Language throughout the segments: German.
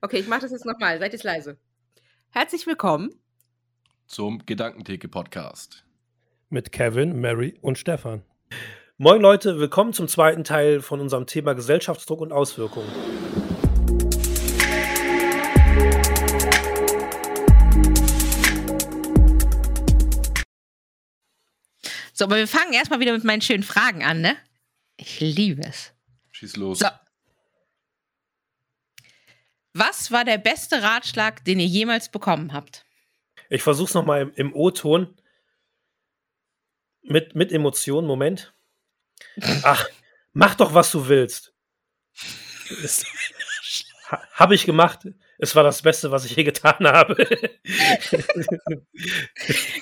Okay, ich mache das jetzt nochmal. Seid jetzt leise. Herzlich willkommen zum Gedankentheke-Podcast. Mit Kevin, Mary und Stefan. Moin Leute, willkommen zum zweiten Teil von unserem Thema Gesellschaftsdruck und Auswirkungen. So, aber wir fangen erstmal wieder mit meinen schönen Fragen an, ne? Ich liebe es. Schieß los. So. Was war der beste Ratschlag, den ihr jemals bekommen habt? Ich versuch's nochmal im, im O-Ton. Mit, mit Emotionen, Moment. Ach, mach doch, was du willst. Habe ich gemacht. Es war das Beste, was ich je getan habe.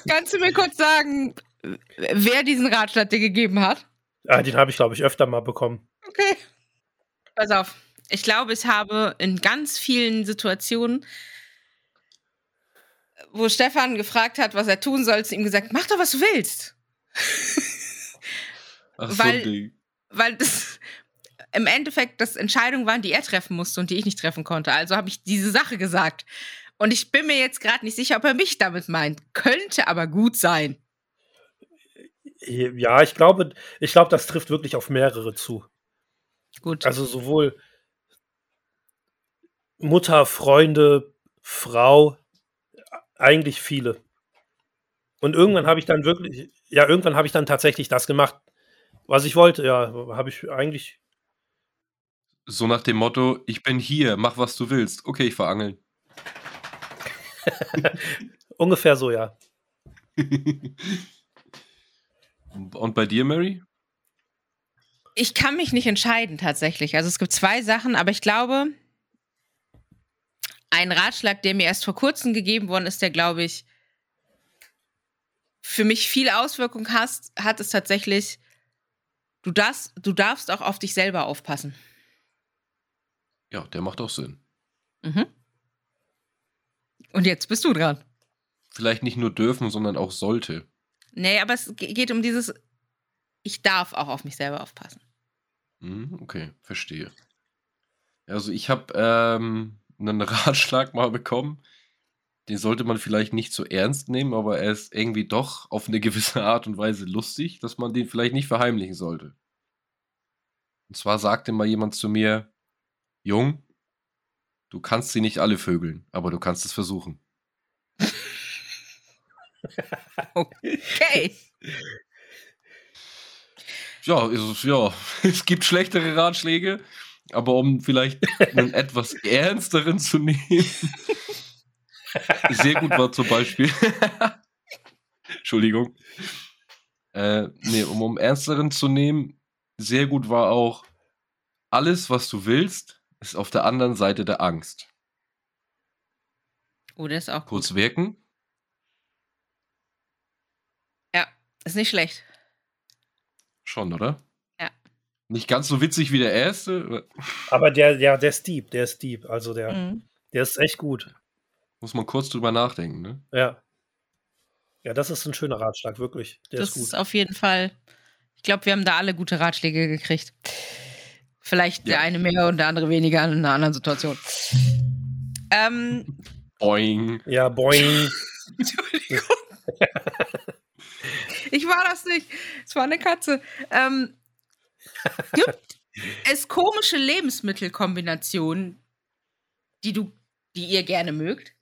Kannst du mir kurz sagen, wer diesen Ratschlag dir gegeben hat? Ah, den habe ich, glaube ich, öfter mal bekommen. Okay. Pass auf. Ich glaube, ich habe in ganz vielen Situationen, wo Stefan gefragt hat, was er tun soll, zu ihm gesagt, mach doch, was du willst. Ach, weil, so weil das im Endeffekt das Entscheidungen waren, die er treffen musste und die ich nicht treffen konnte. Also habe ich diese Sache gesagt. Und ich bin mir jetzt gerade nicht sicher, ob er mich damit meint. Könnte aber gut sein. Ja, ich glaube, ich glaube, das trifft wirklich auf mehrere zu. Gut. Also sowohl Mutter, Freunde, Frau, eigentlich viele. Und irgendwann habe ich dann wirklich, ja, irgendwann habe ich dann tatsächlich das gemacht, was ich wollte. Ja, habe ich eigentlich. So nach dem Motto, ich bin hier, mach was du willst. Okay, ich verangeln. Ungefähr so, ja. Und bei dir, Mary? Ich kann mich nicht entscheiden tatsächlich. Also es gibt zwei Sachen, aber ich glaube, ein Ratschlag, der mir erst vor kurzem gegeben worden ist, der, glaube ich, für mich viel Auswirkung hast, hat, ist tatsächlich, du darfst, du darfst auch auf dich selber aufpassen. Ja, der macht auch Sinn. Mhm. Und jetzt bist du dran. Vielleicht nicht nur dürfen, sondern auch sollte. Nee, aber es geht um dieses, ich darf auch auf mich selber aufpassen. Mhm, okay, verstehe. Also ich habe ähm, einen Ratschlag mal bekommen. Den sollte man vielleicht nicht so ernst nehmen, aber er ist irgendwie doch auf eine gewisse Art und Weise lustig, dass man den vielleicht nicht verheimlichen sollte. Und zwar sagte mal jemand zu mir, Jung, du kannst sie nicht alle vögeln, aber du kannst es versuchen. okay. Ja, es, ja, es gibt schlechtere Ratschläge, aber um vielleicht einen etwas ernsteren zu nehmen. Sehr gut war zum Beispiel. Entschuldigung. Äh, nee, um, um ernsteren zu nehmen, sehr gut war auch, alles, was du willst, ist auf der anderen Seite der Angst. Oh, das ist auch Kurz gut. wirken. Ja, ist nicht schlecht. Schon, oder? Nicht ganz so witzig wie der erste. Aber der, ja, der ist deep, der ist deep. Also der, Mhm. der ist echt gut. Muss man kurz drüber nachdenken, ne? Ja. Ja, das ist ein schöner Ratschlag, wirklich. Der das ist gut. ist auf jeden Fall. Ich glaube, wir haben da alle gute Ratschläge gekriegt. Vielleicht der Ja. eine mehr und der andere weniger in einer anderen Situation. Ähm, Boing. ja, boing. Entschuldigung. ich war das nicht. Es war eine Katze. Ähm, gibt es komische Lebensmittelkombinationen, die du, die ihr gerne mögt?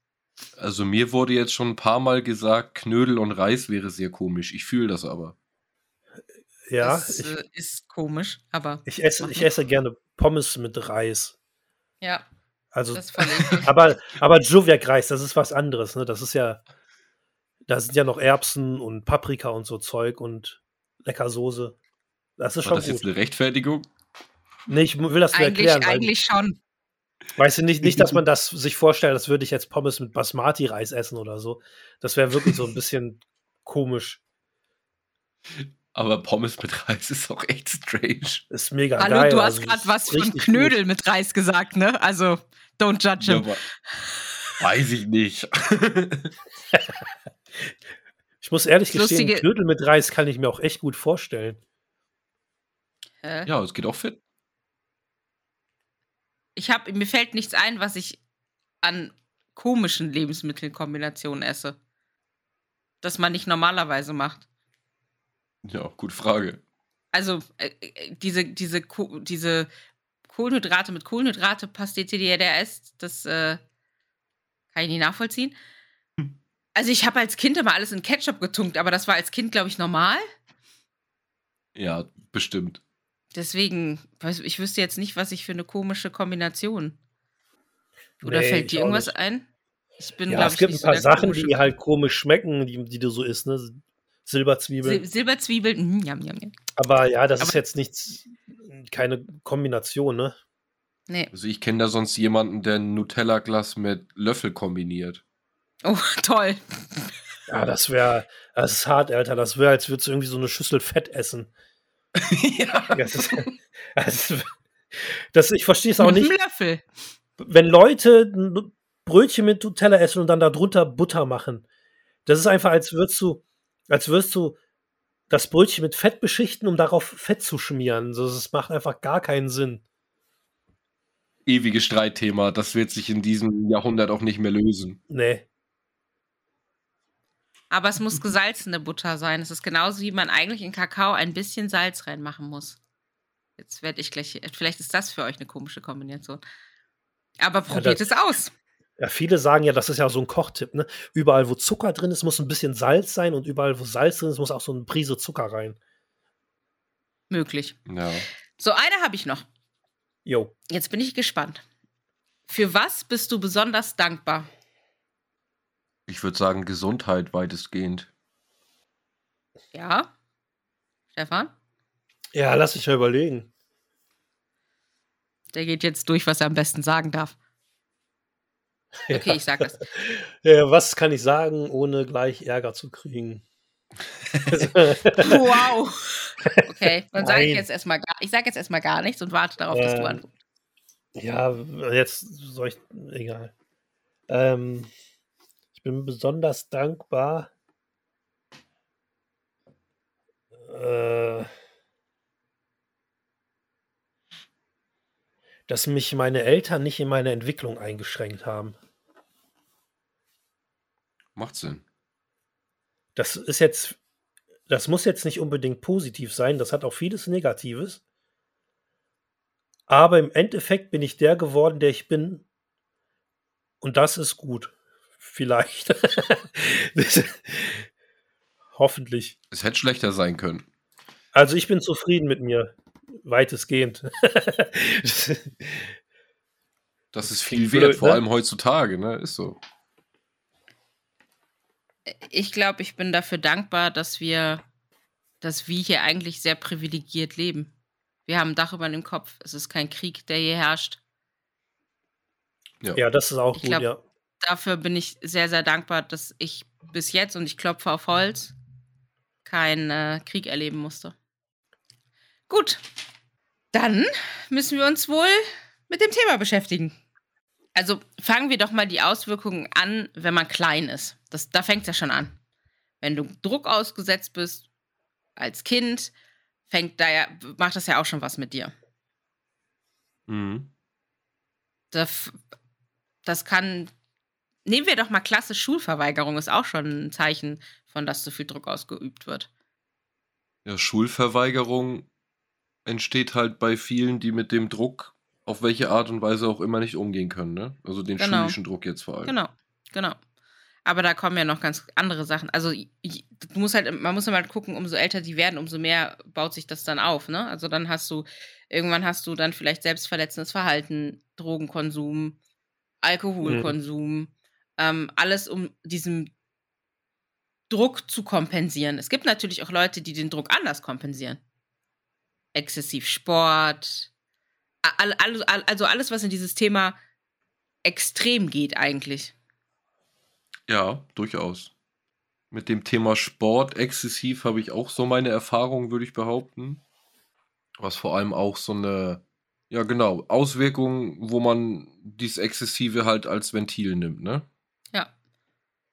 Also mir wurde jetzt schon ein paar Mal gesagt, Knödel und Reis wäre sehr komisch. Ich fühle das aber. Ja, das ich, äh, ist komisch, aber ich, esse, ich esse gerne Pommes mit Reis. ja, Also, aber, aber Joviak-Reis, das ist was anderes, ne? Das ist ja, da sind ja noch Erbsen und Paprika und so Zeug und lecker Soße. Das ist War schon das jetzt gut. eine Rechtfertigung? Nee, ich will das nur Eigentlich, erklären. Eigentlich schon. weißt du, nicht, nicht, dass man das sich vorstellt, als würde ich jetzt Pommes mit Basmati-Reis essen oder so. Das wäre wirklich so ein bisschen komisch. Aber Pommes mit Reis ist auch echt strange. Ist mega Hallo, geil. du hast also, gerade was von Knödel mit Reis gesagt, ne? Also, don't judge Ja, him. aber weiß ich nicht. Ich muss ehrlich Das gestehen, Lustige- Knödel mit Reis kann ich mir auch echt gut vorstellen. Hä? ja, es geht auch fit. Ich habe, mir fällt nichts ein, was ich an komischen Lebensmittelkombinationen esse. Das man nicht normalerweise macht. Ja, gute Frage. Also äh, äh, diese, diese, diese Kohlenhydrate mit Kohlenhydrate Pastete, die er da isst, das äh, kann ich nicht nachvollziehen. Hm. Also ich habe als Kind immer alles in Ketchup getunkt, aber das war als Kind, glaube ich, normal. Ja, bestimmt. Deswegen, ich wüsste jetzt nicht, was ich für eine komische Kombination. Oder Nee, fällt dir irgendwas nicht. ein? Ich bin, Ja, es ich, gibt ein so paar der Sachen, komische die halt komisch schmecken, die, die du so isst, ne? Silberzwiebeln. Sil Silberzwiebeln, mm, jam, jam, jam. Aber ja, das Aber- ist jetzt nichts, keine Kombination, ne? Nee. Also ich kenne da sonst jemanden, der ein Nutella-Glas mit Löffel kombiniert. Oh, toll. Ja, das wäre, das ist hart, Alter. Das wäre, als würdest du irgendwie so eine Schüssel Fett essen. ja. Das ist, das, ist- das, ich verstehe es auch nicht. Löffel. wenn Leute ein Brötchen mit Nutella essen und dann darunter Butter machen, das ist einfach, als würdest du, als würdest du das Brötchen mit Fett beschichten, um darauf Fett zu schmieren. So, Das macht einfach gar keinen Sinn. Ewiges Streitthema. Das wird sich in diesem Jahrhundert auch nicht mehr lösen. Nee. Aber es muss gesalzene Butter sein. Es ist genauso, wie man eigentlich in Kakao ein bisschen Salz reinmachen muss. Jetzt werde ich gleich. Vielleicht ist das für euch eine komische Kombination. Aber probiert das- es aus. Ja, viele sagen ja, das ist ja so ein Kochtipp, ne? Überall, wo Zucker drin ist, muss ein bisschen Salz sein und überall, wo Salz drin ist, muss auch so eine Prise Zucker rein. Möglich. Ja. So, eine habe ich noch. Jo. Jetzt bin ich gespannt. Für was bist du besonders dankbar? Ich würde sagen, Gesundheit weitestgehend. Ja? Stefan? Ja, lass dich mal überlegen. Der geht jetzt durch, was er am besten sagen darf. Okay, ich sag das. Ja, was kann ich sagen, ohne gleich Ärger zu kriegen? Wow. Okay, dann sage ich jetzt erstmal gar, ich sage jetzt erstmal gar nichts und warte darauf, dass du Ähm, antwortest. Ja, jetzt soll ich. Egal. Ähm, ich bin besonders dankbar. Äh, dass mich meine Eltern nicht in meine Entwicklung eingeschränkt haben. Macht Sinn. Das ist jetzt, das muss jetzt nicht unbedingt positiv sein, das hat auch vieles Negatives. Aber im Endeffekt bin ich der geworden, der ich bin. Und das ist gut. Vielleicht. Das- Hoffentlich. Es hätte schlechter sein können. Also ich bin zufrieden mit mir. Weitestgehend. Das ist viel wert, vor ne? allem heutzutage, ne? Ist so. Ich glaube, ich bin dafür dankbar, dass wir, dass wir hier eigentlich sehr privilegiert leben. Wir haben ein Dach über dem Kopf. Es ist kein Krieg, der hier herrscht. ja, das ist auch Ich gut, glaub- ja. Dafür bin ich sehr, sehr dankbar, dass ich bis jetzt, und ich klopfe auf Holz, keinen äh, Krieg erleben musste. Gut, dann müssen wir uns wohl mit dem Thema beschäftigen. Also fangen wir doch mal die Auswirkungen an, wenn man klein ist. Das, da fängt es ja schon an. Wenn du Druck ausgesetzt bist als Kind, fängt da ja, macht das ja auch schon was mit dir. Mhm. Das, das kann. Nehmen wir doch mal Klasse Schulverweigerung, ist auch schon ein Zeichen von, dass zu viel Druck ausgeübt wird. Ja, Schulverweigerung entsteht halt bei vielen, die mit dem Druck auf welche Art und Weise auch immer nicht umgehen können, ne? Also den Genau. schulischen Druck jetzt vor allem. Genau, genau. Aber da kommen ja noch ganz andere Sachen. Also i- i- du musst halt, man muss immer gucken, umso älter die werden, umso mehr baut sich das dann auf, ne? Also dann hast du, irgendwann hast du dann vielleicht selbstverletzendes Verhalten, Drogenkonsum, Alkoholkonsum, ähm, alles um diesen Druck zu kompensieren. Es gibt natürlich auch Leute, die den Druck anders kompensieren. Exzessiv Sport, all, all, also alles, was in dieses Thema extrem geht eigentlich. Ja, durchaus. Mit dem Thema Sport exzessiv habe ich auch so meine Erfahrungen, würde ich behaupten. Was vor allem auch so eine, ja genau, Auswirkung, wo man dieses Exzessive halt als Ventil nimmt, ne?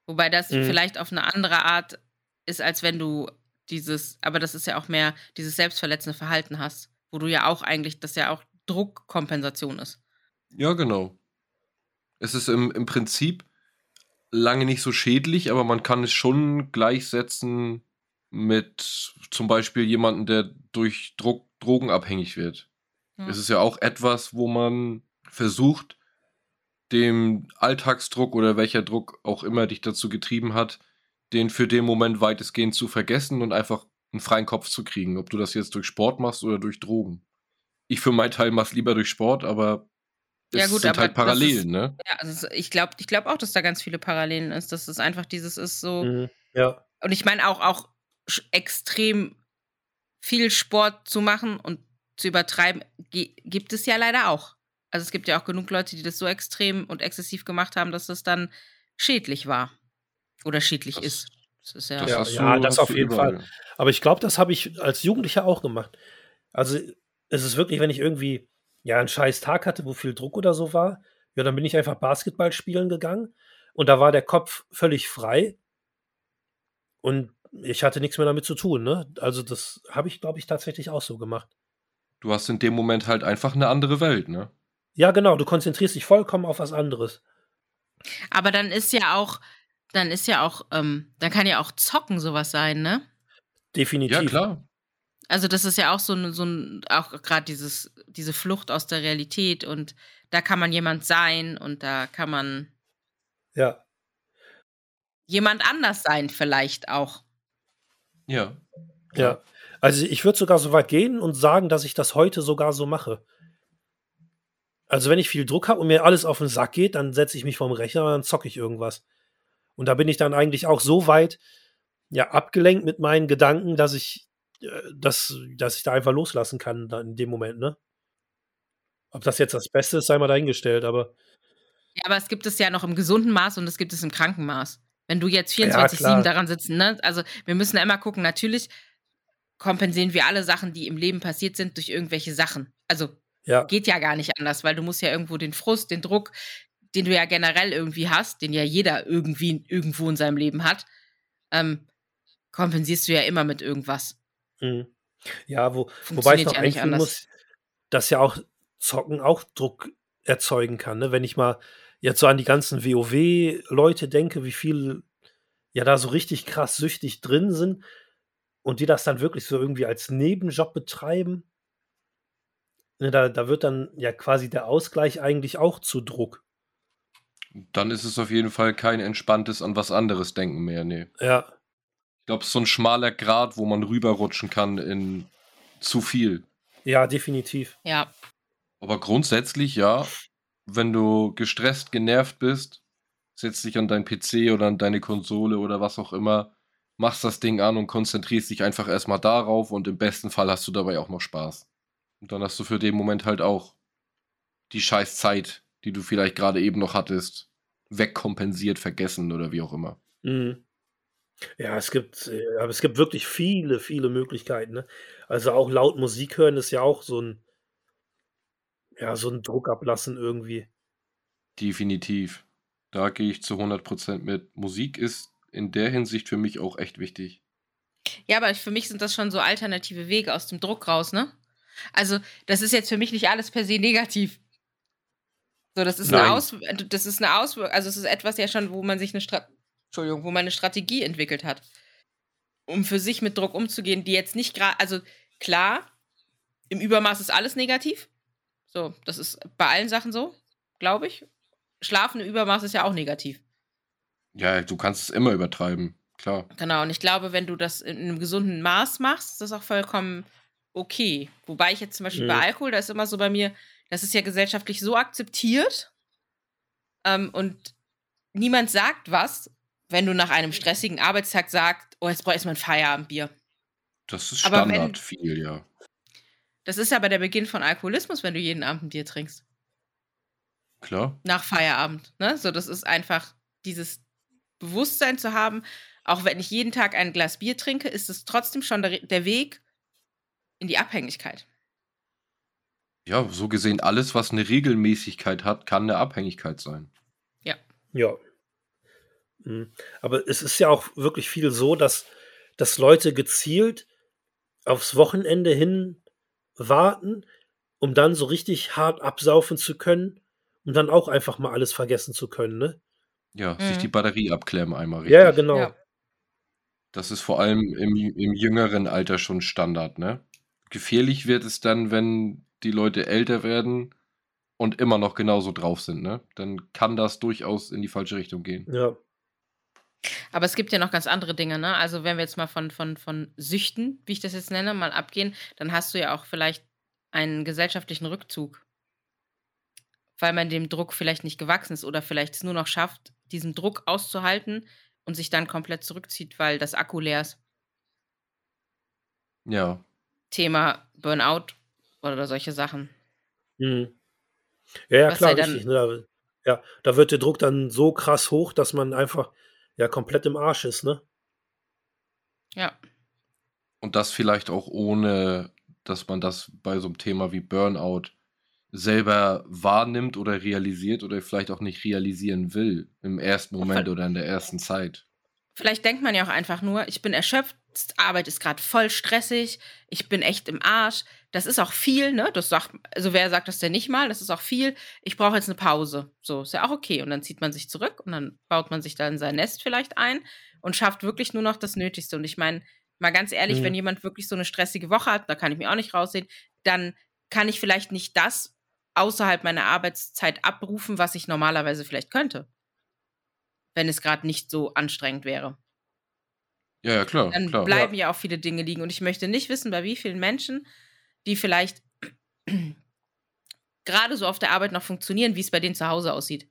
Wobei das Mhm. vielleicht auf eine andere Art ist, als wenn du dieses, aber das ist ja auch mehr dieses selbstverletzende Verhalten hast, wo du ja auch eigentlich, das ja auch Druckkompensation ist. Ja, genau. Es ist im, im Prinzip lange nicht so schädlich, aber man kann es schon gleichsetzen mit zum Beispiel jemandem, der durch Druck, Drogen abhängig wird. Ja. Es ist ja auch etwas, wo man versucht, dem Alltagsdruck oder welcher Druck auch immer dich dazu getrieben hat, den für den Moment weitestgehend zu vergessen und einfach einen freien Kopf zu kriegen. Ob du das jetzt durch Sport machst oder durch Drogen. Ich für meinen Teil mach's lieber durch Sport, aber es Ja gut, sind aber halt Parallelen, ist ne? ja, also ich glaube ich glaube auch, dass da ganz viele Parallelen ist, dass es einfach dieses ist so Mhm. Ja. und ich meine auch auch extrem viel Sport zu machen und zu übertreiben, gi gibt es ja leider auch. Also, es gibt ja auch genug Leute, die das so extrem und exzessiv gemacht haben, dass das dann schädlich war oder schädlich Das ist. Das ist ja das Ja, hast ja, das auf jeden Fall. überall. Aber ich glaube, das habe ich als Jugendlicher auch gemacht. Also, es ist wirklich, wenn ich irgendwie, ja, 'n scheiß Tag hatte, wo viel Druck oder so war, ja, dann bin ich einfach Basketball spielen gegangen und da war der Kopf völlig frei. Und ich hatte nix mehr damit zu tun, ne? Also, das habe ich, glaube ich, tatsächlich auch so gemacht. Du hast in dem Moment halt einfach 'ne andere Welt, ne? Ja, genau, du konzentrierst dich vollkommen auf was anderes. Aber dann ist ja auch dann ist ja auch ähm, dann kann ja auch Zocken so was sein, ne? Ja, Definitiv. klar. Also, das ist ja auch so 'n so 'n auch grad dieses diese Flucht aus der Realität und da kann man jemand sein und da kann man Ja. jemand anders sein vielleicht auch. Ja. Ja. Also, ich würde sogar so weit gehen und sagen, dass ich das heute sogar so mache. Also, wenn ich viel Druck habe und mir alles auf 'n Sack geht, dann setze ich mich vorm Rechner und dann zocke ich irgendwas. Und da bin ich dann eigentlich auch so weit, ja, abgelenkt mit meinen Gedanken, dass ich äh, dass dass ich da einfach loslassen kann dann in dem Moment, ne? Ob das jetzt das Beste ist, sei mal dahingestellt, aber Ja, aber es gibt es ja noch im gesunden Maß und es gibt es im kranken Maß. Wenn du jetzt Ja, 24/7 klar. daran sitzen ne? Also, wir müssen ja immer gucken, natürlich kompensieren wir alle Sachen, die im Leben passiert sind, durch irgendwelche Sachen. Also, Ja. geht ja gar nicht anders, weil du musst ja irgendwo den Frust, den Druck, den du ja generell irgendwie hast, den ja jeder irgendwie irgendwo in seinem Leben hat, ähm, kompensierst du ja immer mit irgendwas. Mhm. Ja, wo wobei ich noch ja einfügen muss, dass ja auch Zocken auch Druck erzeugen kann, ne? Wenn ich mal jetzt so an die ganzen WoW-Leute denke, wie viel ja da so richtig krass süchtig drin sind und die das dann wirklich so irgendwie als Nebenjob betreiben. Ne, da da wird dann ja quasi der Ausgleich eigentlich auch zu Druck. Dann ist es auf jeden Fall kein entspanntes an was anderes denken mehr, ne. Ja. Ich glaube, es ist so 'n schmaler Grat, wo man rüberrutschen kann in zu viel. Ja, definitiv. Ja. Aber grundsätzlich ja, wenn du gestresst, genervt bist, setzt dich an deinen PC oder an deine Konsole oder was auch immer, machst das Ding an und konzentrierst dich einfach erst mal darauf und im besten Fall hast du dabei auch noch Spaß. Und dann hast du für den Moment halt auch die scheiß Zeit, die du vielleicht grade eben noch hattest, wegkompensiert, vergessen oder wie auch immer. Mhm. Ja, es gibt äh, aber es gibt wirklich viele, viele Möglichkeiten, ne? Also, auch laut Musik hören ist ja auch so 'n ja, so 'n Druck ablassen irgendwie. Definitiv. Da gehe ich zu 100% mit. Musik ist in der Hinsicht für mich auch echt wichtig. Ja, aber für mich sind das schon so alternative Wege aus dem Druck raus, ne? Also, das ist jetzt für mich nicht alles per se negativ. So, das ist 'ne Nein. Aus das ist 'ne Auswirk also, es ist etwas ja schon, wo man sich 'ne Strat Entschuldigung, wo man 'ne Strategie entwickelt hat, um für sich mit Druck umzugehen, die jetzt nicht gra also, klar, im Übermaß ist alles negativ. So, das ist bei allen Sachen so, glaube ich. Schlafen im Übermaß ist ja auch negativ. Ja, du kannst es immer übertreiben, klar. Genau, und ich glaube, wenn du das in 'nem gesunden Maß machst, ist das auch vollkommen okay. Wobei ich jetzt zum Beispiel bei Mhm. Alkohol, da ist immer so bei mir, das ist ja gesellschaftlich so akzeptiert ähm, und niemand sagt was, wenn du nach einem stressigen Arbeitstag sagst: „Oh, jetzt brauche ich erst mal 'n Feierabendbier.“ Das ist Aber wenn Standard viel, ja. Das ist aber der Beginn von Alkoholismus, wenn du jeden Abend 'n Bier trinkst. Klar. Nach Feierabend, ne? So, das ist einfach dieses Bewusstsein zu haben, auch wenn ich jeden Tag ein Glas Bier trinke, ist es trotzdem schon der der Weg in die Abhängigkeit. Ja, so gesehen, alles, was 'ne Regelmäßigkeit hat, kann 'ne Abhängigkeit sein. Ja. Ja. Mhm. Aber es ist ja auch wirklich viel so, dass dass Leute gezielt aufs Wochenende hin warten, um dann so richtig hart absaufen zu können und dann auch einfach mal alles vergessen zu können, ne? Ja, sich die Mhm. Batterie abklemmen einmal Ja, ja, richtig. genau. Ja. Das ist vor allem im im jüngeren Alter schon Standard, ne? Gefährlich wird es dann, wenn die Leute älter werden und immer noch genauso drauf sind, ne? Dann kann das durchaus in die falsche Richtung gehen. Ja. Aber es gibt ja noch ganz andere Dinge, ne? Also, wenn wir jetzt mal von von von Süchten, wie ich das jetzt nenne, mal abgehen, dann hast du ja auch vielleicht einen gesellschaftlichen Rückzug. Weil man dem Druck vielleicht nicht gewachsen ist oder vielleicht es nur noch schafft, diesen Druck auszuhalten und sich dann komplett zurückzieht, weil das Akku leer ist. Ja. Thema Burnout oder solche Sachen. Mhm. Ja, ja, Was klar, sei dann richtig, ne? Da ja, da wird der Druck dann so krass hoch, dass man einfach, ja, komplett im Arsch ist, ne? Ja. Und das vielleicht auch ohne, dass man das bei so 'nem Thema wie Burnout selber wahrnimmt oder realisiert oder vielleicht auch nicht realisieren will im ersten Moment oder in der ersten Zeit. Vielleicht denkt man ja auch einfach nur: „Ich bin erschöpft, Arbeit ist grad voll stressig, ich bin echt im Arsch.“ Das ist auch viel, ne? Das sagt also, wer sagt das denn nicht mal? Das ist auch viel. „Ich brauche jetzt 'ne Pause.“ So, ist ja auch okay. Und dann zieht man sich zurück und dann baut man sich da in sein Nest vielleicht ein und schafft wirklich nur noch das Nötigste. Und ich meine, mal ganz ehrlich, wenn Mhm. jemand wirklich so 'ne stressige Woche hat, da kann ich mich auch nicht raussehen, dann kann ich vielleicht nicht das außerhalb meiner Arbeitszeit abrufen, was ich normalerweise vielleicht könnte. Wenn es grad nicht so anstrengend wäre. Ja, ja, klar, Dann klar. bleiben Ja. ja auch viele Dinge liegen. Und ich möchte nicht wissen, bei wie vielen Menschen, die vielleicht grade so auf der Arbeit noch funktionieren, wie's bei denen zu Hause aussieht.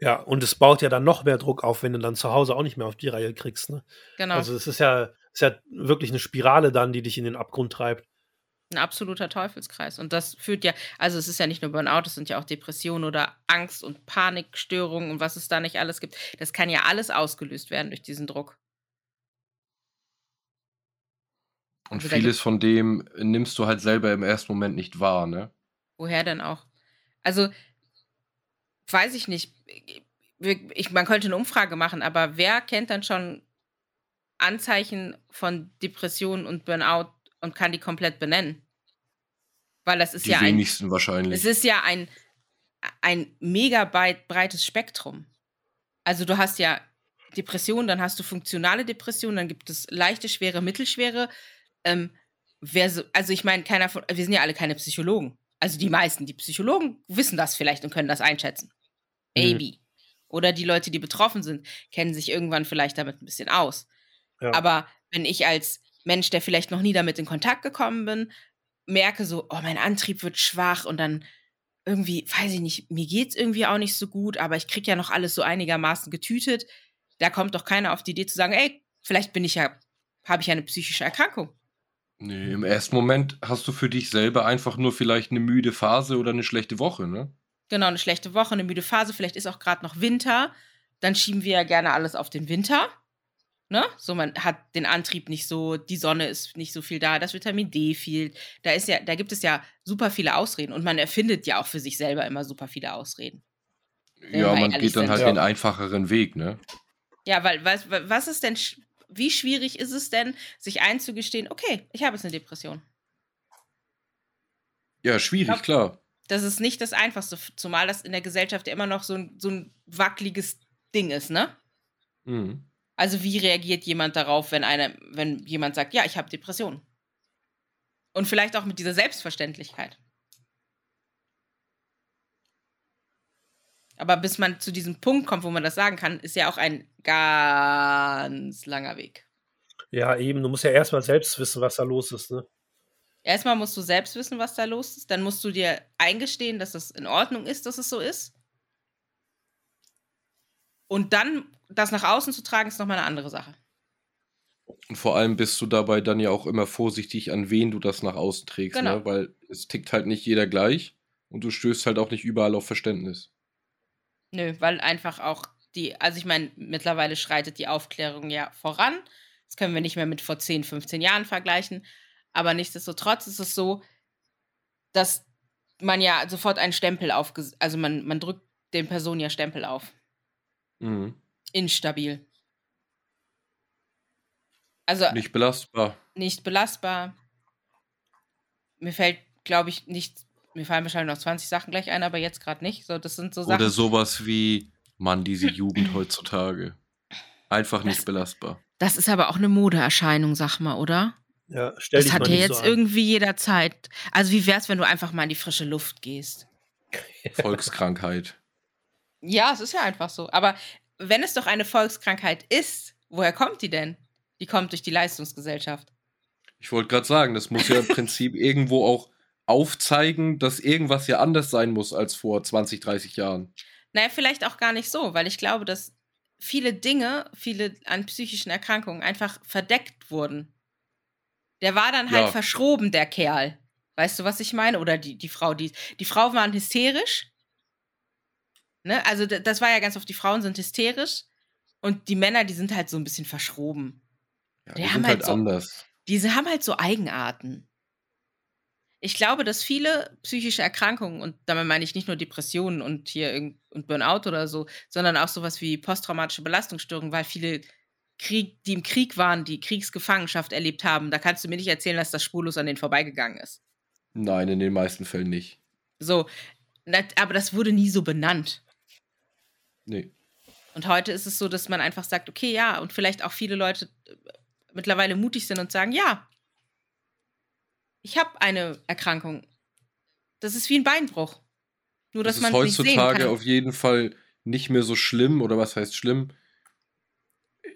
Ja, und es baut ja dann noch mehr Druck auf, wenn du dann zu Hause auch nicht mehr auf die Reihe kriegst, ne? Genau. Also, es ist ja ist ja wirklich 'ne Spirale dann, die dich in den Abgrund treibt. 'N absoluter Teufelskreis. Und das führt ja also, es ist ja nicht nur Burnout, es sind ja auch Depressionen oder Angst und Panikstörungen und was es da nicht alles gibt. Das kann ja alles ausgelöst werden durch diesen Druck. Und Also, vieles von dem nimmst du halt selber im ersten Moment nicht wahr, ne? Woher denn auch? Also weiß ich nicht. Ich man könnte 'ne Umfrage machen, aber wer kennt dann schon Anzeichen von Depression und Burnout und kann die komplett benennen? Weil das ist Die ja ein wenigsten es wahrscheinlich. ist ja ein ein mega breit breites Spektrum. Also, du hast ja Depression, dann hast du funktionale Depression, dann gibt es leichte, schwere, mittelschwere. Ähm, so also, ich meine, keiner von wir sind ja alle keine Psychologen. Also, die meisten. Die Psychologen wissen das vielleicht und können das einschätzen. Mhm. Maybe. Oder die Leute, die betroffen sind, kennen sich irgendwann vielleicht damit 'n bisschen aus. Ja. Aber wenn ich als Mensch, der vielleicht noch nie damit in Kontakt gekommen bin, merke so: „Oh, mein Antrieb wird schwach“ und dann irgendwie, weiß ich nicht, mir geht's irgendwie auch nicht so gut, aber ich kriege ja noch alles so einigermaßen getütet. Da kommt doch keiner auf die Idee zu sagen: „Ey, vielleicht bin ich ja habe ich ja 'ne psychische Erkrankung.“ Ne, im ersten Moment hast du für dich selber einfach nur vielleicht 'ne müde Phase oder 'ne schlechte Woche, ne? Genau, 'ne schlechte Woche, 'ne müde Phase, vielleicht ist auch grad noch Winter. Dann schieben wir ja gerne alles auf den Winter, ne? So, man hat den Antrieb nicht so, die Sonne ist nicht so viel da, das Vitamin D fehlt. Da ist ja da gibt es ja super viele Ausreden und man erfindet ja auch für sich selber immer super viele Ausreden. Ja, man geht dann sind. halt Ja. den einfacheren Weg, ne? Ja, weil was wa was ist denn wie schwierig ist es denn, sich einzugestehen: „Okay, ich habe jetzt 'ne Depression?“ Ja, schwierig, glaube, klar. das ist nicht das Einfachste, zumal das in der Gesellschaft ja immer noch so 'n so 'n wackeliges Ding ist, ne? Mhm. Also, wie reagiert jemand darauf, wenn einer wenn jemand sagt: „Ja, ich habe Depressionen?“ Und vielleicht auch mit dieser Selbstverständlichkeit. Aber bis man zu diesem Punkt kommt, wo man das sagen kann, ist ja auch ein ganz langer Weg. Ja, eben, du musst ja erst mal selbst wissen, was da los ist, ne? Erst mal musst du selbst wissen, was da los ist. Dann musst du dir eingestehen, dass es in Ordnung ist, dass es so ist. Und dann das nach außen zu tragen, ist noch mal 'ne andere Sache. Und vor allem bist du dabei dann ja auch immer vorsichtig, an wen du das nach außen trägst, Genau. ne? Weil es tickt halt nicht jeder gleich und du stößt halt auch nicht überall auf Verständnis. Nö, weil einfach auch die also, ich meine, mittlerweile schreitet die Aufklärung ja voran. Das können wir nicht mehr mit vor 10, 15 Jahren vergleichen. Aber nichtsdestotrotz ist es so, dass man ja sofort einen Stempel aufges also, man man drückt den Personen ja Stempel auf. Mhm. Instabil. Also Nicht belastbar. nicht belastbar. Mir fällt, glaube ich, nichts mir fallen wahrscheinlich noch 20 Sachen gleich ein, aber jetzt gerade nicht. So, das sind so Sachen. Oder sowas wie, Mann, diese Jugend heutzutage. Einfach nicht Das- belastbar. Das ist aber auch eine Modeerscheinung, sag mal, oder? Ja, stell Das dich hat ja nicht jetzt so irgendwie jederzeit. Also wie wär's, wenn du einfach mal in die frische Luft gehst? Volkskrankheit. Ja, es ist ja einfach so. Aber wenn es doch eine Volkskrankheit ist, woher kommt die denn? Die kommt durch die Leistungsgesellschaft. Ich wollte gerade sagen, das muss ja im Prinzip irgendwo auch aufzeigen, dass irgendwas ja anders sein muss als vor 20, 30 Jahren. Naja, vielleicht auch gar nicht so, weil ich glaube, dass viele Dinge, viele an psychischen Erkrankungen einfach verdeckt wurden. Der war dann halt Ja. verschroben, der Kerl. Weißt du, was ich meine? Oder die, die Frau, die. Die Frauen waren hysterisch. Ne? Also, das war ja ganz oft, die Frauen sind hysterisch und die Männer, die sind halt so ein bisschen verschroben. Ja, Die die haben sind halt halt so- anders. Diese haben halt so Eigenarten. Ich glaube, dass viele psychische Erkrankungen, und damit meine ich nicht nur Depressionen und hier und Burnout oder so, sondern auch sowas wie posttraumatische Belastungsstörungen, weil viele Krieg, die im Krieg waren, die Kriegsgefangenschaft erlebt haben, da kannst du mir nicht erzählen, dass das spurlos an denen vorbeigegangen ist. Nein, in den meisten Fällen nicht. So, aber das wurde nie so benannt. Nee. Und heute ist es so, dass man einfach sagt, okay, ja, und vielleicht auch viele Leute äh, mittlerweile mutig sind und sagen, ja, ich habe eine Erkrankung. Das ist wie ein Beinbruch. Nur, Das dass ist man sehen heutzutage auf jeden Fall nicht mehr so schlimm, oder was heißt schlimm?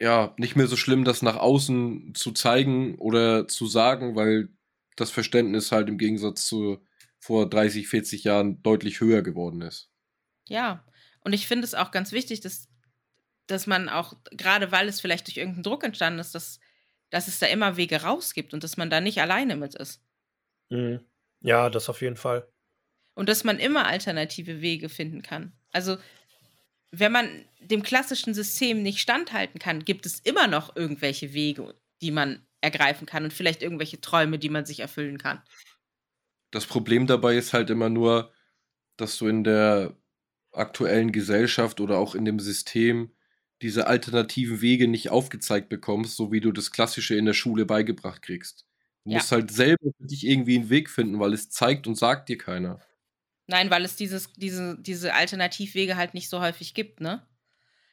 Ja, nicht mehr so schlimm, das nach außen zu zeigen oder zu sagen, weil das Verständnis halt im Gegensatz zu vor 30, 40 Jahren deutlich höher geworden ist. Ja, und ich finde es auch ganz wichtig, dass, dass man auch, gerade weil es vielleicht durch irgendeinen Druck entstanden ist, dass, dass es da immer Wege raus gibt und dass man da nicht alleine mit ist. Mhm. Ja, das auf jeden Fall. Und dass man immer alternative Wege finden kann. Also, wenn man dem klassischen System nicht standhalten kann, gibt es immer noch irgendwelche Wege, die man ergreifen kann und vielleicht irgendwelche Träume, die man sich erfüllen kann. Das Problem dabei ist halt immer nur, dass du in der aktuellen Gesellschaft oder auch in dem System diese alternativen Wege nicht aufgezeigt bekommst, so wie du das Klassische in der Schule beigebracht kriegst. Du Ja. musst halt selber für dich irgendwie einen Weg finden, weil es zeigt und sagt dir keiner. Nein, weil es dieses, diese, diese Alternativwege halt nicht so häufig gibt, ne?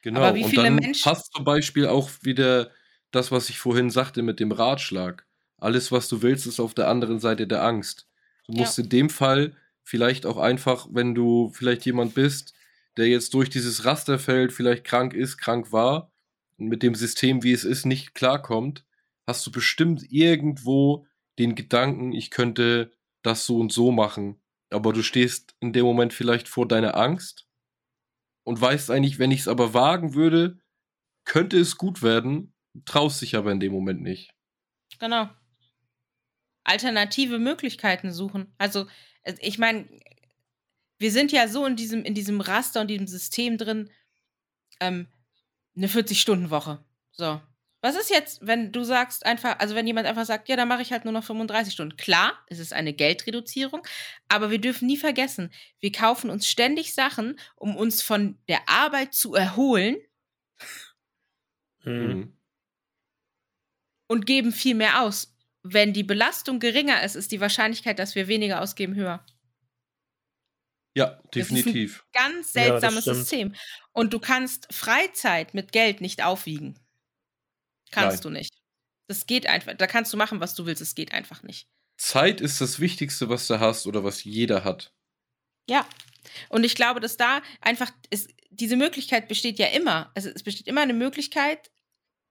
Genau. Aber wie und viele dann Menschen- passt zum Beispiel auch wieder das, was ich vorhin sagte mit dem Ratschlag. Alles, was du willst, ist auf der anderen Seite der Angst. Du Ja. musst in dem Fall vielleicht auch einfach, wenn du vielleicht jemand bist, der jetzt durch dieses Raster fällt, vielleicht krank ist, krank war und mit dem System, wie es ist, nicht klarkommt, hast du bestimmt irgendwo den Gedanken, ich könnte das so und so machen. Aber du stehst in dem Moment vielleicht vor deiner Angst und weißt eigentlich, wenn ich es aber wagen würde, könnte es gut werden, traust dich aber in dem Moment nicht. Genau. Alternative Möglichkeiten suchen. Also, ich meine, wir sind ja so in diesem, in diesem Raster und diesem System drin, ähm, eine 40-Stunden-Woche. So. Was ist jetzt, wenn du sagst einfach, also wenn jemand einfach sagt, ja, dann mache ich halt nur noch 35 Stunden. Klar, es ist eine Geldreduzierung, aber wir dürfen nie vergessen, wir kaufen uns ständig Sachen, um uns von der Arbeit zu erholen Mhm. Und geben viel mehr aus. Wenn die Belastung geringer ist, ist die Wahrscheinlichkeit, dass wir weniger ausgeben, höher. Ja, ist ein- definitiv. Ganz Ja, das seltsames stimmt. System. Und du kannst Freizeit mit Geld nicht aufwiegen. Kannst Nein. du nicht. Das geht einfach. Da kannst du machen, was du willst. Es geht einfach nicht. Zeit ist das Wichtigste, was du hast oder was jeder hat. Ja. Und ich glaube, dass da einfach ist, diese Möglichkeit besteht ja immer. Also es besteht immer eine Möglichkeit,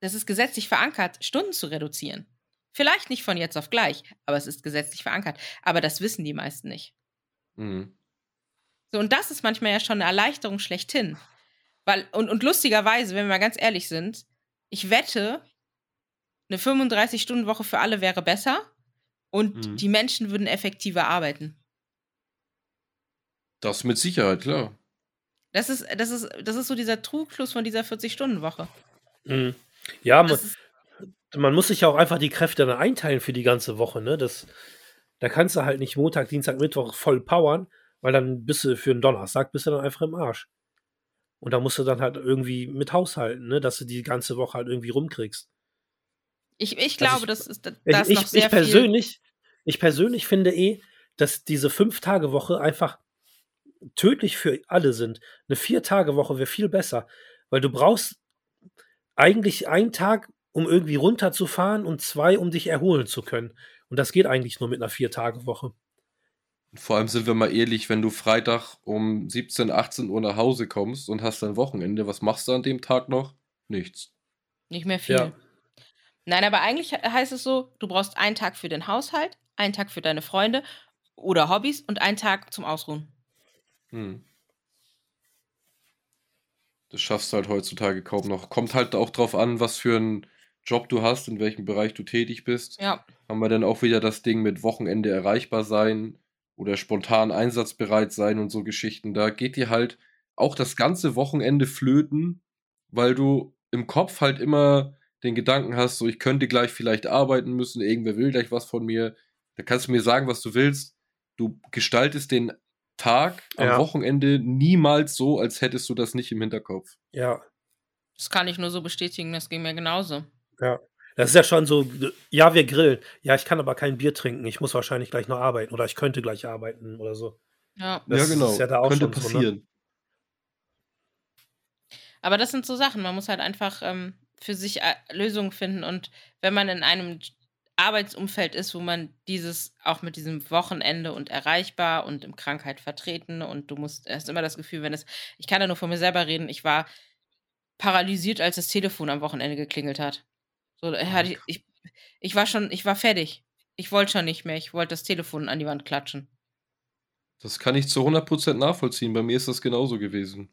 das ist gesetzlich verankert, Stunden zu reduzieren. Vielleicht nicht von jetzt auf gleich, aber es ist gesetzlich verankert. Aber das wissen die meisten nicht. Mhm. So, und das ist manchmal ja schon eine Erleichterung schlechthin. Weil, und, und lustigerweise, wenn wir mal ganz ehrlich sind, ich wette, eine 35-Stunden-Woche für alle wäre besser und Mhm. die Menschen würden effektiver arbeiten. Das mit Sicherheit, klar. Das ist, das ist, das ist so dieser Trugschluss von dieser 40-Stunden-Woche. Mhm. Ja, man, man muss sich ja auch einfach die Kräfte dann einteilen für die ganze Woche, ne? Das, da kannst du halt nicht Montag, Dienstag, Mittwoch voll powern, weil dann bist du für einen Donnerstag bist du dann einfach im Arsch. Und da musst du dann halt irgendwie mit haushalten, ne? Dass du die ganze Woche halt irgendwie rumkriegst. ich, ich Also glaube, ich- das ist da Ich, noch sehr ich persönlich, ich persönlich finde eh, dass diese Fünf-Tage-Woche einfach tödlich für alle sind. Eine Vier-Tage-Woche wäre viel besser, weil du brauchst eigentlich einen Tag, um irgendwie runterzufahren und zwei, um dich erholen zu können. Und das geht eigentlich nur mit einer Vier-Tage-Woche. Vor allem sind wir mal ehrlich, wenn du Freitag um 17, 18 Uhr nach Hause kommst und hast dein Wochenende, was machst du an dem Tag noch? Nichts. Nicht mehr viel. Ja. Nein, aber eigentlich he- heißt es so, du brauchst einen Tag für den Haushalt, einen Tag für deine Freunde oder Hobbys und einen Tag zum Ausruhen. Hm. Das schaffst du halt heutzutage kaum noch. Kommt halt auch drauf an, was für einen Job du hast, in welchem Bereich du tätig bist. Ja. Haben wir dann auch wieder das Ding mit Wochenende erreichbar sein oder spontan einsatzbereit sein und so Geschichten. Da geht dir halt auch das ganze Wochenende flöten, weil du im Kopf halt immer den Gedanken hast, so ich könnte gleich vielleicht arbeiten müssen, irgendwer will gleich was von mir. Da kannst du mir sagen, was du willst. Du gestaltest den Tag am Ja. Wochenende niemals so, als hättest du das nicht im Hinterkopf. Ja, Das kann ich nur so bestätigen, das ging mir genauso. ja. Das ist ja schon so, ja, wir grillen. Ja, ich kann aber kein Bier trinken. Ich muss wahrscheinlich gleich noch arbeiten oder ich könnte gleich arbeiten oder so. Ja. Das ja, genau. ist ja da auch Könnte schon so, ne? passieren. Aber das sind so Sachen, man muss halt einfach ähm, für sich äh, Lösungen finden und wenn man in einem Arbeitsumfeld ist, wo man dieses auch mit diesem Wochenende und erreichbar und im Krankheit vertreten und du musst hast immer das Gefühl, wenn es ich kann da nur von mir selber reden, ich war paralysiert, als das Telefon am Wochenende geklingelt hat. So ich, ich ich war schon ich war fertig. Ich wollte schon nicht mehr, ich wollte das Telefon an die Wand klatschen. Das kann ich zu 100% nachvollziehen. Bei mir ist das genauso gewesen.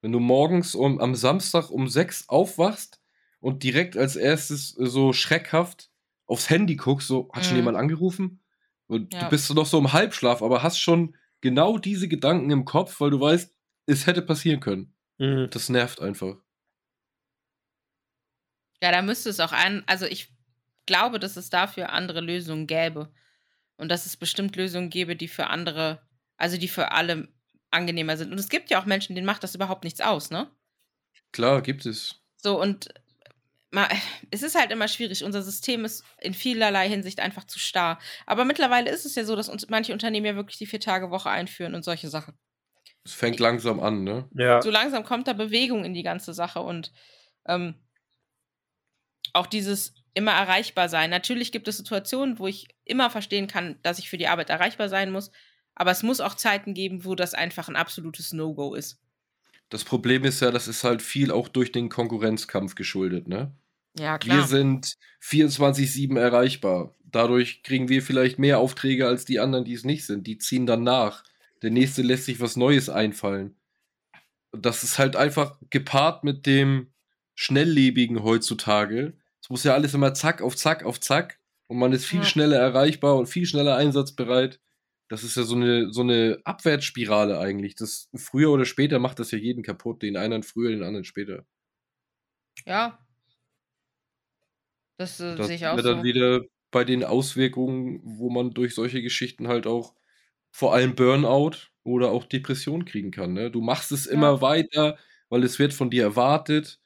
Wenn du morgens um, am Samstag um 6 aufwachst und direkt als erstes äh, so schreckhaft aufs Handy guckst, so, hat schon Mhm. jemand angerufen? Und Ja. du bist noch so im Halbschlaf, aber hast schon genau diese Gedanken im Kopf, weil du weißt, es hätte passieren können. Mhm. Das nervt einfach. Ja, da müsste es auch ein, also ich glaube, dass es dafür andere Lösungen gäbe. Und dass es bestimmt Lösungen gäbe, die für andere, also die für alle angenehmer sind. Und es gibt ja auch Menschen, denen macht das überhaupt nichts aus, ne? Klar, gibt es. So, und ma- es ist halt immer schwierig. Unser System ist in vielerlei Hinsicht einfach zu starr. Aber mittlerweile ist es ja so, dass uns manche Unternehmen ja wirklich die Vier-Tage-Woche einführen und solche Sachen. Es fängt langsam an, ne? Ja, so langsam kommt da Bewegung in die ganze Sache und ähm, auch dieses immer erreichbar sein. Natürlich gibt es Situationen, wo ich immer verstehen kann, dass ich für die Arbeit erreichbar sein muss, aber es muss auch Zeiten geben, wo das einfach ein absolutes No-Go ist. Das Problem ist ja, das ist halt viel auch durch den Konkurrenzkampf geschuldet, ne? Ja, Wir klar. sind 24-7 erreichbar. Dadurch kriegen wir vielleicht mehr Aufträge als die anderen, die es nicht sind. Die ziehen dann nach. Der nächste lässt sich was Neues einfallen. Das ist halt einfach gepaart mit dem Schnelllebigen heutzutage. Muss ja alles immer zack auf zack auf zack. Und man ist viel Ja. schneller erreichbar und viel schneller einsatzbereit. Das ist ja so eine, so eine Abwärtsspirale eigentlich. Das, früher oder später macht das ja jeden kaputt. Den einen früher, den anderen später. Ja. Das äh, Das sehe ich auch dann so. wieder bei den Auswirkungen, wo man durch solche Geschichten halt auch vor allem Burnout oder auch Depression kriegen kann. Ne? Du machst es immer Ja. weiter, weil es wird von dir erwartet,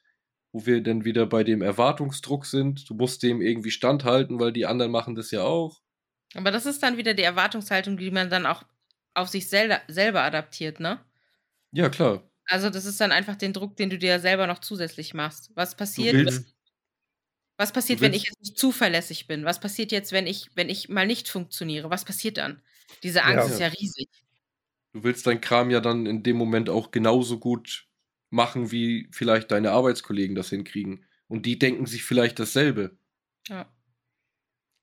wo wir dann wieder bei dem Erwartungsdruck sind. Du musst dem irgendwie standhalten, weil die anderen machen das ja auch. Aber das ist dann wieder die Erwartungshaltung, die man dann auch auf sich selber, selber adaptiert, ne? Ja, klar. Also das ist dann einfach den Druck, den du dir selber noch zusätzlich machst. Was passiert, willst, Was passiert, wenn ich jetzt nicht zuverlässig bin? Was passiert jetzt, wenn ich, wenn ich mal nicht funktioniere? Was passiert dann? Diese Angst ja. ist ja, ja riesig. du willst dein Kram ja dann in dem Moment auch genauso gut machen, wie vielleicht deine Arbeitskollegen das hinkriegen. Und die denken sich vielleicht dasselbe. Ja.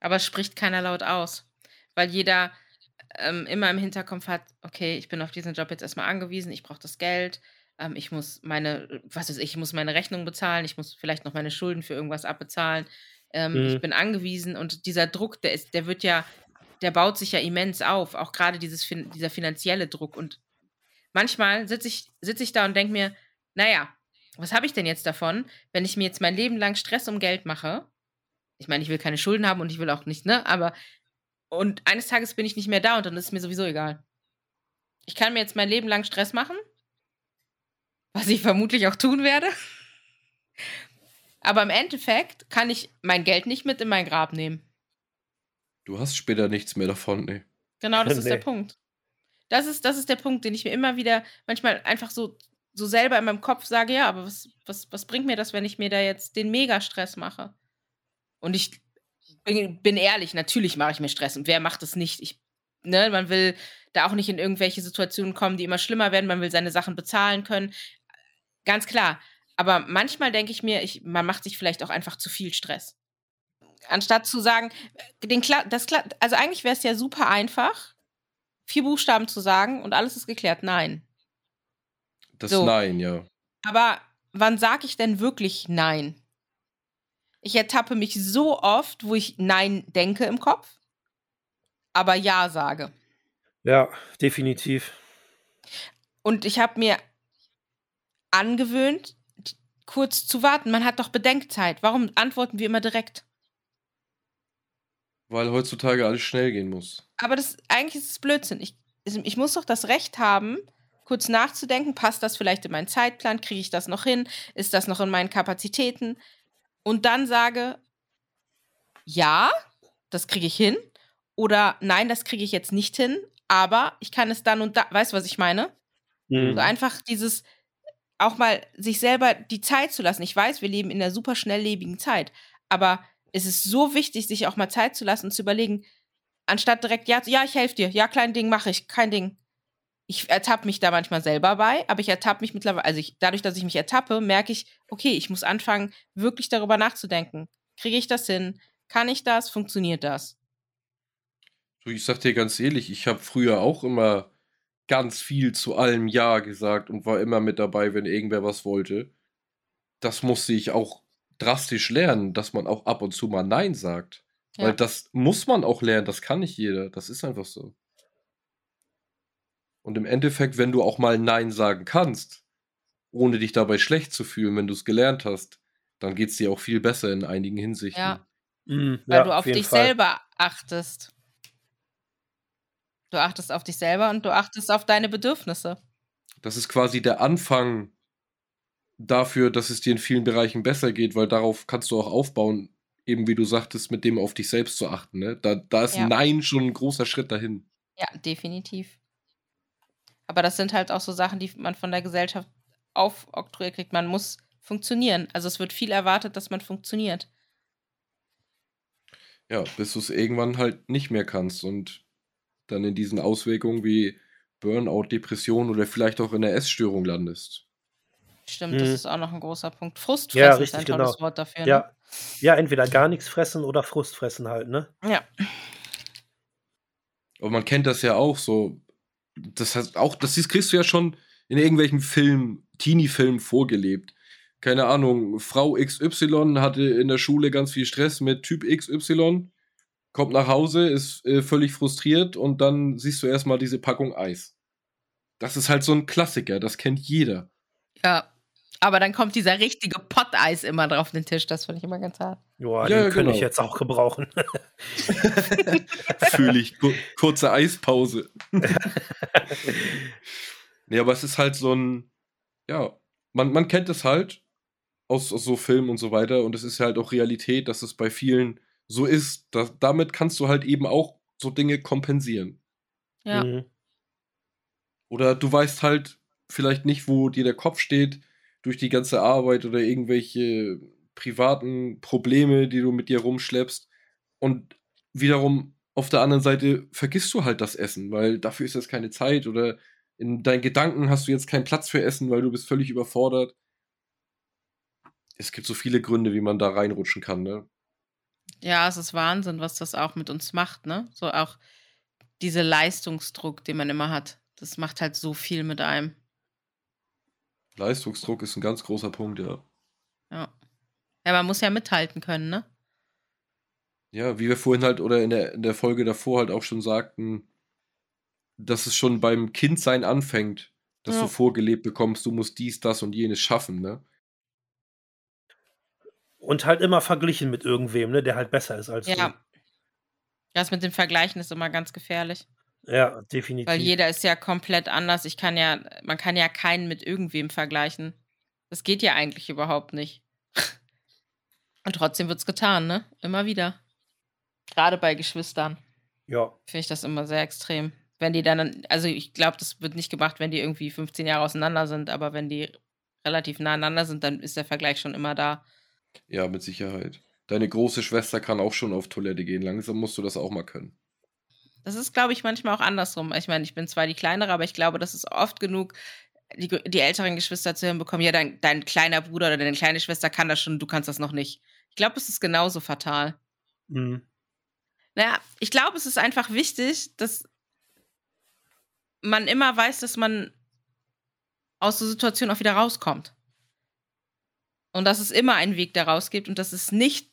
Aber es spricht keiner laut aus, weil jeder ähm, immer im Hinterkopf hat, okay, ich bin auf diesen Job jetzt erstmal angewiesen, ich brauche das Geld, ähm, ich muss meine, was weiß ich, ich muss meine Rechnung bezahlen, ich muss vielleicht noch meine Schulden für irgendwas abbezahlen, ähm, ich Mhm. bin angewiesen und dieser Druck, der ist, der wird ja, der baut sich ja immens auf, auch gerade dieses, dieser finanzielle Druck und manchmal sitze ich, sitz ich da und denke mir, naja, was habe ich denn jetzt davon, wenn ich mir jetzt mein Leben lang Stress um Geld mache? Ich meine, ich will keine Schulden haben und ich will auch nicht, ne? Aber und eines Tages bin ich nicht mehr da und dann ist es mir sowieso egal. Ich kann mir jetzt mein Leben lang Stress machen, was ich vermutlich auch tun werde. Aber im Endeffekt kann ich mein Geld nicht mit in mein Grab nehmen. Du hast später nichts mehr davon, ne? Genau, das ist der Ne. Punkt. Das ist das ist der Punkt, den ich mir immer wieder manchmal einfach so so selber in meinem Kopf sage: „Ja, aber was was was bringt mir das, wenn ich mir da jetzt den Megastress mache?“ Und ich bin bin ehrlich, natürlich mache ich mir Stress und wer macht es nicht? Ich ne, man will da auch nicht in irgendwelche Situationen kommen, die immer schlimmer werden. Man will seine Sachen bezahlen können. Ganz klar. Aber manchmal denke ich mir, ich man macht sich vielleicht auch einfach zu viel Stress. Anstatt zu sagen, den das also eigentlich wäre es ja super einfach, 4 Buchstaben zu sagen und alles ist geklärt. Nein. Das So. Nein, ja. Aber wann sage ich denn wirklich Nein? Ich ertappe mich so oft, wo ich Nein denke im Kopf, aber Ja sage. Ja, definitiv. Und ich habe mir angewöhnt, kurz zu warten. Man hat doch Bedenkzeit. Warum antworten wir immer direkt? Weil heutzutage alles schnell gehen muss. Aber das eigentlich ist es Blödsinn. Ich ich muss doch das Recht haben, kurz nachzudenken, passt das vielleicht in meinen Zeitplan? Kriege ich das noch hin? Ist das noch in meinen Kapazitäten? Und dann sage: „Ja, das kriege ich hin“ oder „Nein, das kriege ich jetzt nicht hin, aber ich kann es dann und da“ weißt du, was ich meine? So Mhm. einfach dieses auch mal sich selber die Zeit zu lassen. Ich weiß, wir leben in 'ner super schnelllebigen Zeit, aber es ist so wichtig, sich auch mal Zeit zu lassen und zu überlegen, anstatt direkt: „Ja, ja, ich helfe dir. Ja, kein Ding, mache ich, kein Ding.“ Ich ertappe mich da manchmal selber bei, aber ich ertappe mich mittlerweile also ich dadurch, dass ich mich ertappe, merke ich: „Okay, ich muss anfangen, wirklich darüber nachzudenken. Kriege ich das hin? Kann ich das? Funktioniert das?“ Du, ich sage dir ganz ehrlich, ich habe früher auch immer ganz viel zu allem Ja gesagt und war immer mit dabei, wenn irgendwer was wollte. Das musste ich auch drastisch lernen, dass man auch ab und zu mal Nein sagt. Ja. Weil das muss man auch lernen, das kann nicht jeder. Das ist einfach so. Und im Endeffekt, wenn du auch mal Nein sagen kannst, ohne dich dabei schlecht zu fühlen, wenn du's gelernt hast, dann geht's dir auch viel besser in einigen Hinsichten. Ja. Mhm, Weil ja, du auf jeden dich Fall. selber achtest. Du achtest auf dich selber und du achtest auf deine Bedürfnisse. Das ist quasi der Anfang dafür, dass es dir in vielen Bereichen besser geht, weil darauf kannst du auch aufbauen, eben wie du sagtest, mit dem auf dich selbst zu achten, ne? Da da ist Ja. Nein schon 'n großer Schritt dahin. Ja, definitiv. Aber das sind halt auch so Sachen, die man von der Gesellschaft aufoktroyiert kriegt. Man muss funktionieren. Also, es wird viel erwartet, dass man funktioniert. Ja, bis du's irgendwann halt nicht mehr kannst und dann in diesen Auswirkungen wie Burnout, Depression oder vielleicht auch in 'ner Essstörung landest. Stimmt, das Mhm. ist auch noch 'n großer Punkt. Ja, Frustfressen ist richtig, ein tolles genau. Wort dafür, ne? Ja. Ja, entweder gar nix fressen oder Frust fressen halt, ne? Ja. Aber man kennt das ja auch so. Das heißt auch das siehst kriegst du ja schon in irgendwelchen Filmen, Teenie-Filmen vorgelebt. Keine Ahnung, Frau XY hatte in der Schule ganz viel Stress mit Typ XY, kommt nach Hause, ist, äh, völlig frustriert und dann siehst du erst mal diese Packung Eis. Das ist halt so 'n Klassiker, das kennt jeder. Ja. Aber dann kommt dieser richtige Potteis immer drauf den Tisch. Das finde ich immer ganz hart. Joa, Ja, den könnte ich genau. jetzt auch gebrauchen. Fühle ich. Ku kurze Eispause. Ne, aber es ist halt so 'n ja, man man kennt es halt aus aus so Filmen und so weiter und es ist halt auch Realität, dass es bei vielen so ist. Da damit kannst du halt eben auch so Dinge kompensieren. Ja. Mhm. Oder du weißt halt vielleicht nicht, wo dir der Kopf steht durch die ganze Arbeit oder irgendwelche privaten Probleme, die du mit dir rumschleppst. Und wiederum auf der anderen Seite vergisst du halt das Essen, weil dafür ist jetzt keine Zeit oder in deinen Gedanken hast du jetzt keinen Platz für Essen, weil du bist völlig überfordert. Es gibt so viele Gründe, wie man da reinrutschen kann, ne? Ja, es ist Wahnsinn, was das auch mit uns macht, ne? So auch dieser Leistungsdruck, den man immer hat. Das macht halt so viel mit einem. Leistungsdruck ist 'n ganz großer Punkt, ja. Ja. Ja, man muss ja mithalten können, ne? Ja, wie wir vorhin halt oder in der in der Folge davor halt auch schon sagten, dass es schon beim Kindsein anfängt, dass Ja. du vorgelebt bekommst, du musst dies, das und jenes schaffen, ne? Und halt immer verglichen mit irgendwem, ne, der halt besser ist als du. Ja. Das mit dem Vergleichen ist immer ganz gefährlich. Ja, Weil definitiv. jeder ist ja komplett anders. Ich kann ja man kann ja keinen mit irgendwem vergleichen. Das geht ja eigentlich überhaupt nicht. Und trotzdem wird's getan, ne? Immer wieder. Grade bei Geschwistern. Ja. Finde ich das immer sehr extrem. Wenn die dann, also ich glaube, das wird nicht gemacht, wenn die irgendwie 15 Jahre auseinander sind, aber wenn die relativ nah aneinander sind, dann ist der Vergleich schon immer da. Ja, mit Sicherheit. Deine große Schwester kann auch schon auf Toilette gehen. Langsam musst du das auch mal können. Das ist, glaube ich, manchmal auch andersrum. Ich meine, ich bin zwar die kleinere, aber ich glaube, das ist oft genug, die, die älteren Geschwister zu hören bekommen, ja, dein, dein kleiner Bruder oder deine kleine Schwester kann das schon, du kannst das noch nicht. Ich glaube, es ist genauso fatal. Mhm. Naja, ich glaube, es ist einfach wichtig, dass man immer weiß, dass man aus der Situation auch wieder rauskommt. Und dass es immer einen Weg daraus gibt und dass es nicht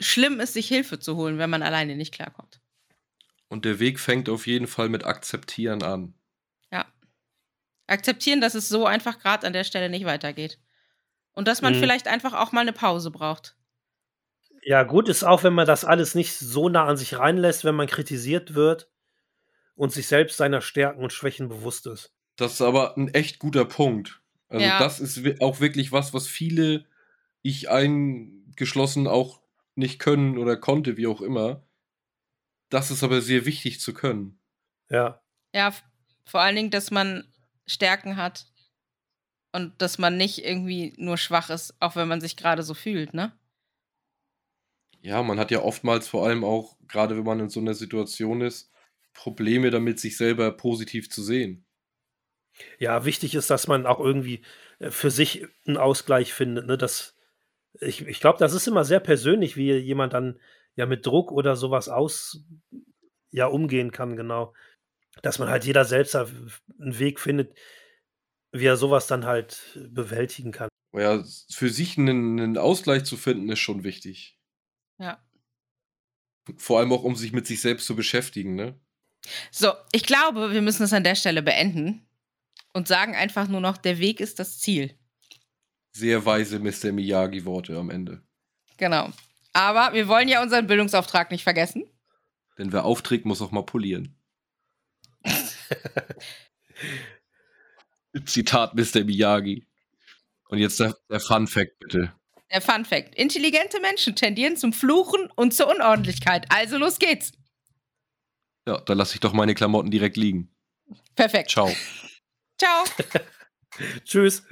schlimm ist, sich Hilfe zu holen, wenn man alleine nicht klarkommt. Und der Weg fängt auf jeden Fall mit Akzeptieren an. Ja. Akzeptieren, dass es so einfach gerade an der Stelle nicht weitergeht. Und dass man Mhm. vielleicht einfach auch mal eine Pause braucht. Ja, gut ist auch, wenn man das alles nicht so nah an sich reinlässt, wenn man kritisiert wird und sich selbst seiner Stärken und Schwächen bewusst ist. Das ist aber ein echt guter Punkt. Also Ja. das ist auch wirklich was, was viele, ich eingeschlossen, auch nicht können oder konnte, wie auch immer. Das ist aber sehr wichtig zu können. Ja. Ja, vor allen Dingen, dass man Stärken hat und dass man nicht irgendwie nur schwach ist, auch wenn man sich gerade so fühlt, ne? Ja, man hat ja oftmals vor allem auch, gerade wenn man in so einer Situation ist, Probleme damit, sich selber positiv zu sehen. Ja, wichtig ist, dass man auch irgendwie äh, für sich einen Ausgleich findet. Ne? Das, ich ich glaube, das ist immer sehr persönlich, wie jemand dann ja mit Druck oder sowas aus ja umgehen kann, genau. Dass man halt jeder selbst einen Weg findet, wie er sowas dann halt bewältigen kann. Ja, für sich einen, einen Ausgleich zu finden, ist schon wichtig. Ja. Vor allem auch, um sich mit sich selbst zu beschäftigen, ne? So, ich glaube, wir müssen es an der Stelle beenden und sagen einfach nur noch, der Weg ist das Ziel. Sehr weise Mr. Miyagi-Worte am Ende. Genau. Aber wir wollen ja unseren Bildungsauftrag nicht vergessen. Denn wer aufträgt, muss auch mal polieren. Zitat Mr. Miyagi. Und jetzt der, der Fun Fact, bitte. Der Fun Fact: Intelligente Menschen tendieren zum Fluchen und zur Unordentlichkeit. Also los geht's. Ja, da lasse ich doch meine Klamotten direkt liegen. Perfekt. Ciao. Ciao. Tschüss.